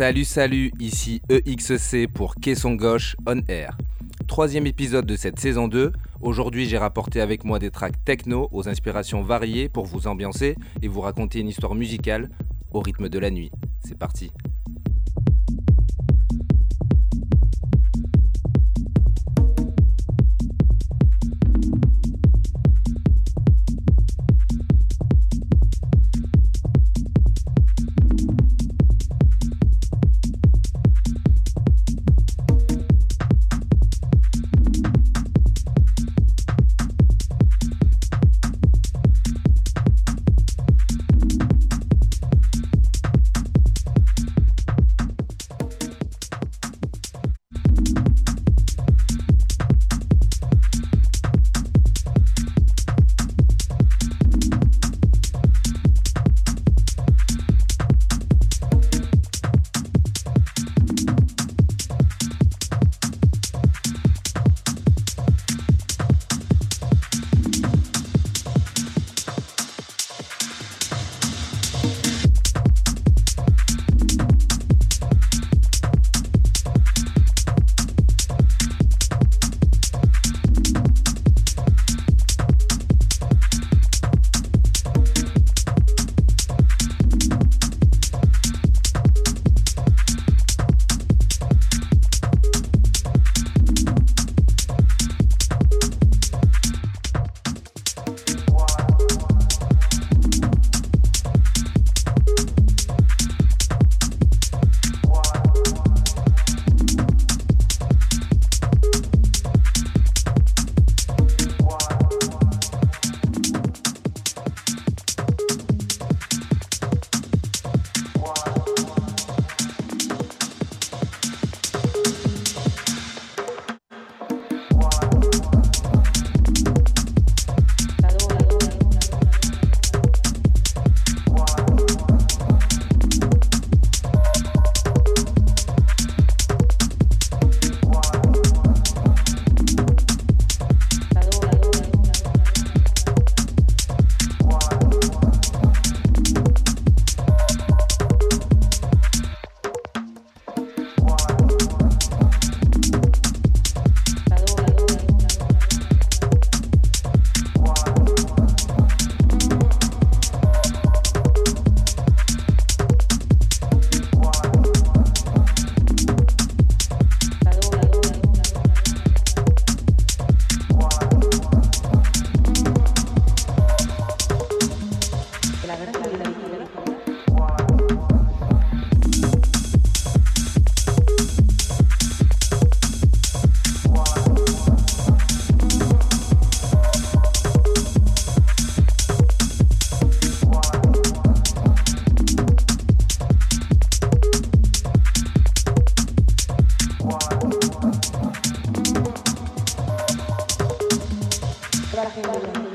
Salut, salut, ici EXC pour Caisson Gauche On Air. Troisième épisode de cette saison 2. Aujourd'hui, j'ai rapporté avec moi des tracks techno aux inspirations variées pour vous ambiancer et vous raconter une histoire musicale au rythme de la nuit. C'est parti. Gracias.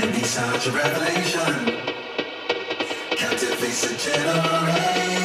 can be such a revelation. Captivates a generation.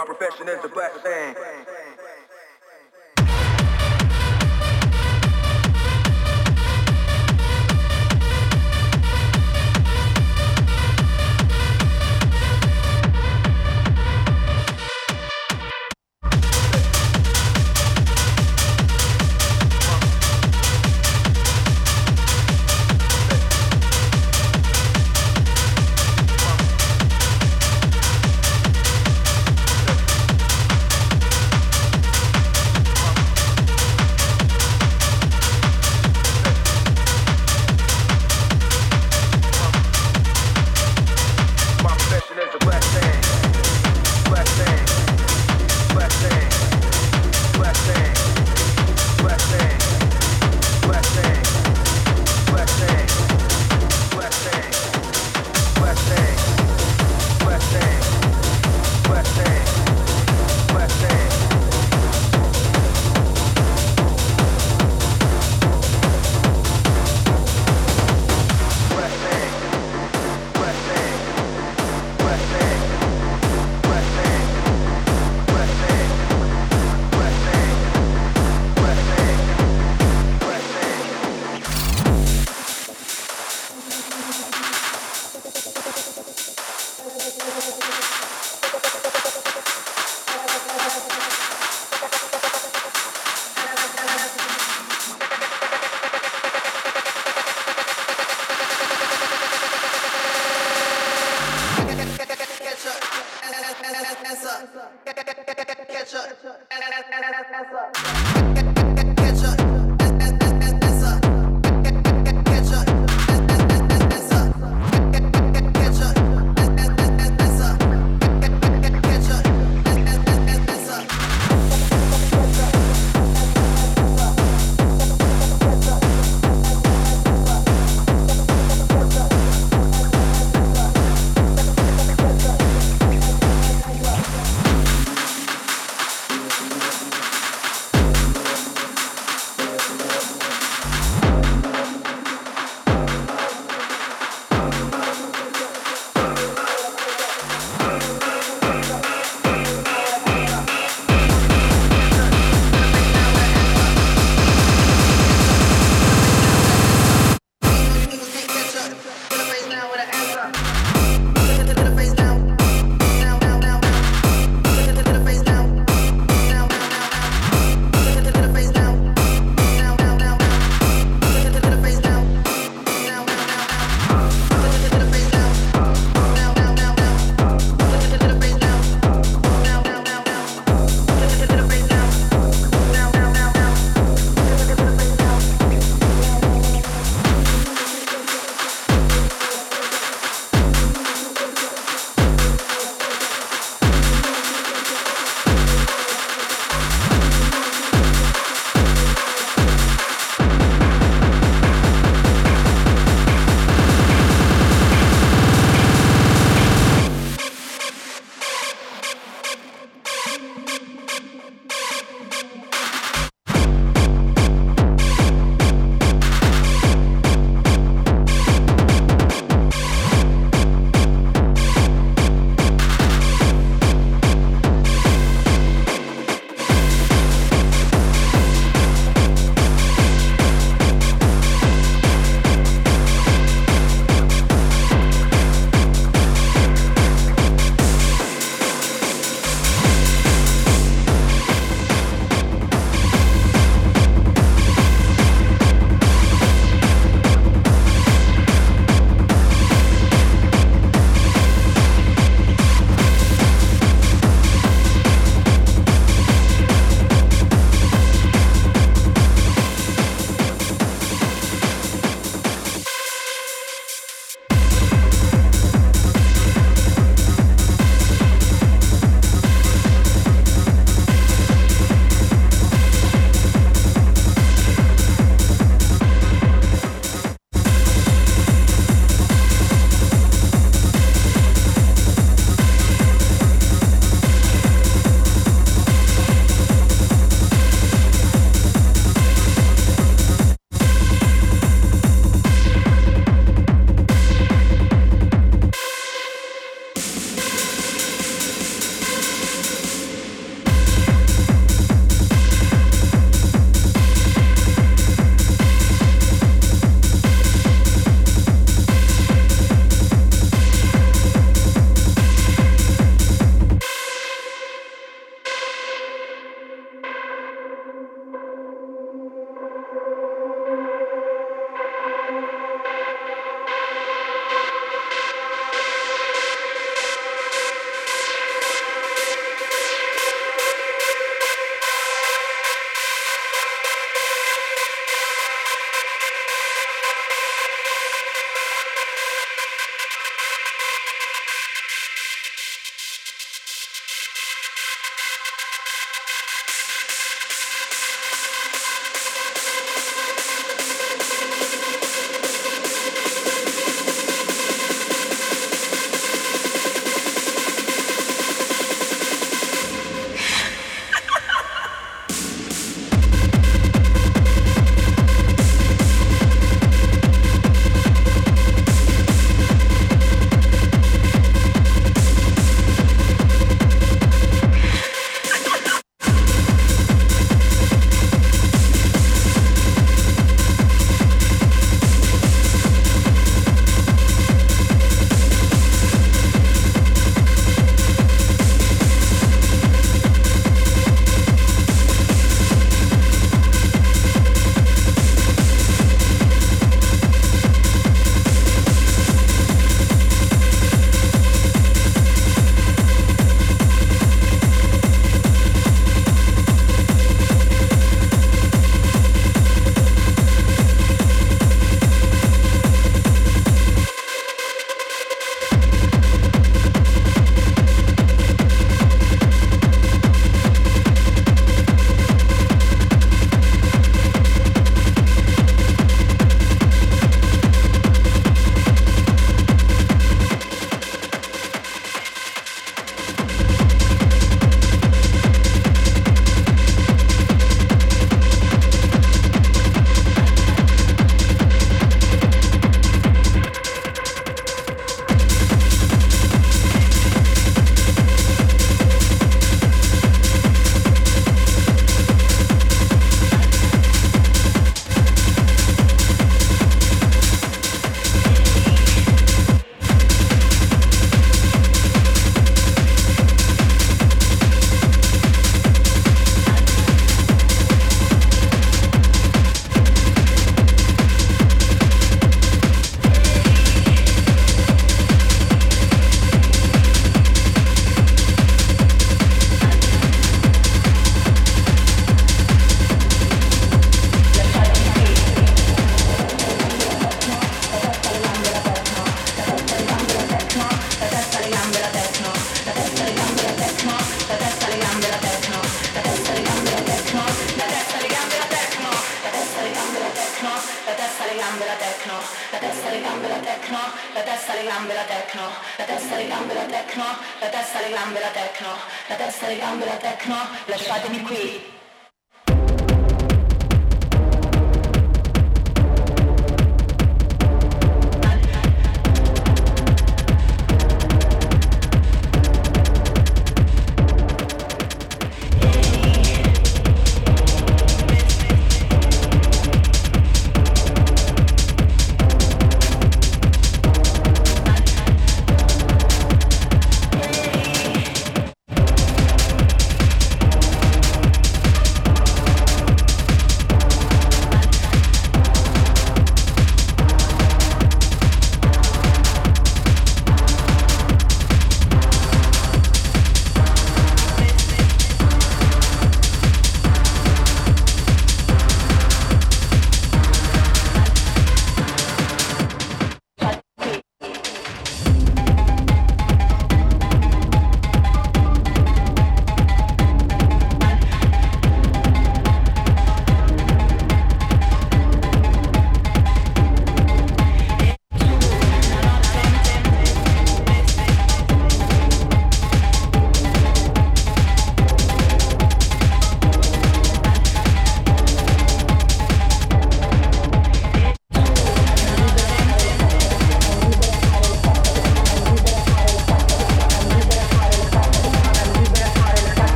my profession is the black thing. up. Catch up. Catch up.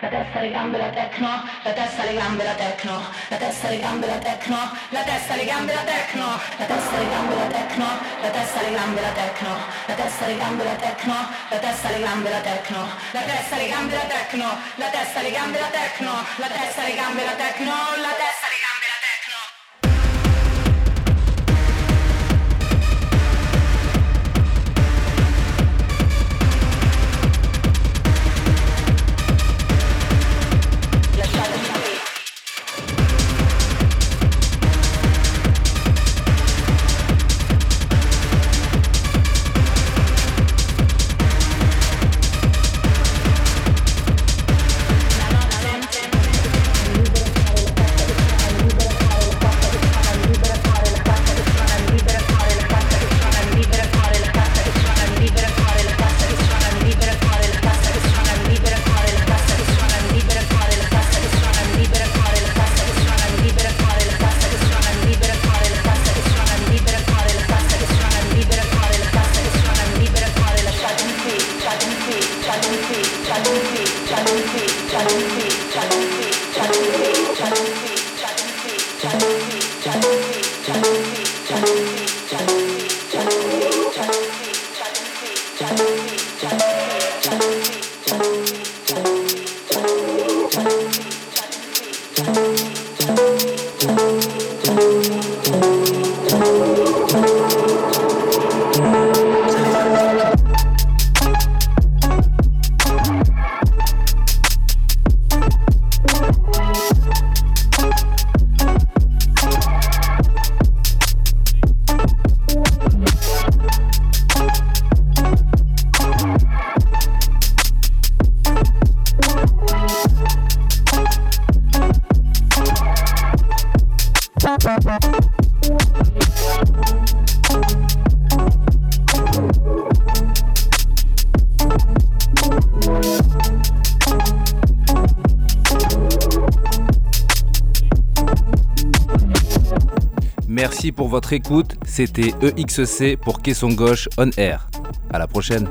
la testa, le gambe, la tecno, la testa, le gambe, la tecno, la testa, le gambe, la tecno, la testa, le gambe, la tecno, la testa, le gambe, la tecno, la testa, le gambe, la tecno, la testa, le gambe, la tecno, la testa, le gambe, la tecno, la testa, le gambe, la tecno, la testa, le gambe, la tecno, la testa, le gambe, la tecno, la testa votre écoute. C'était EXC pour Caisson Gauche On Air. À la prochaine.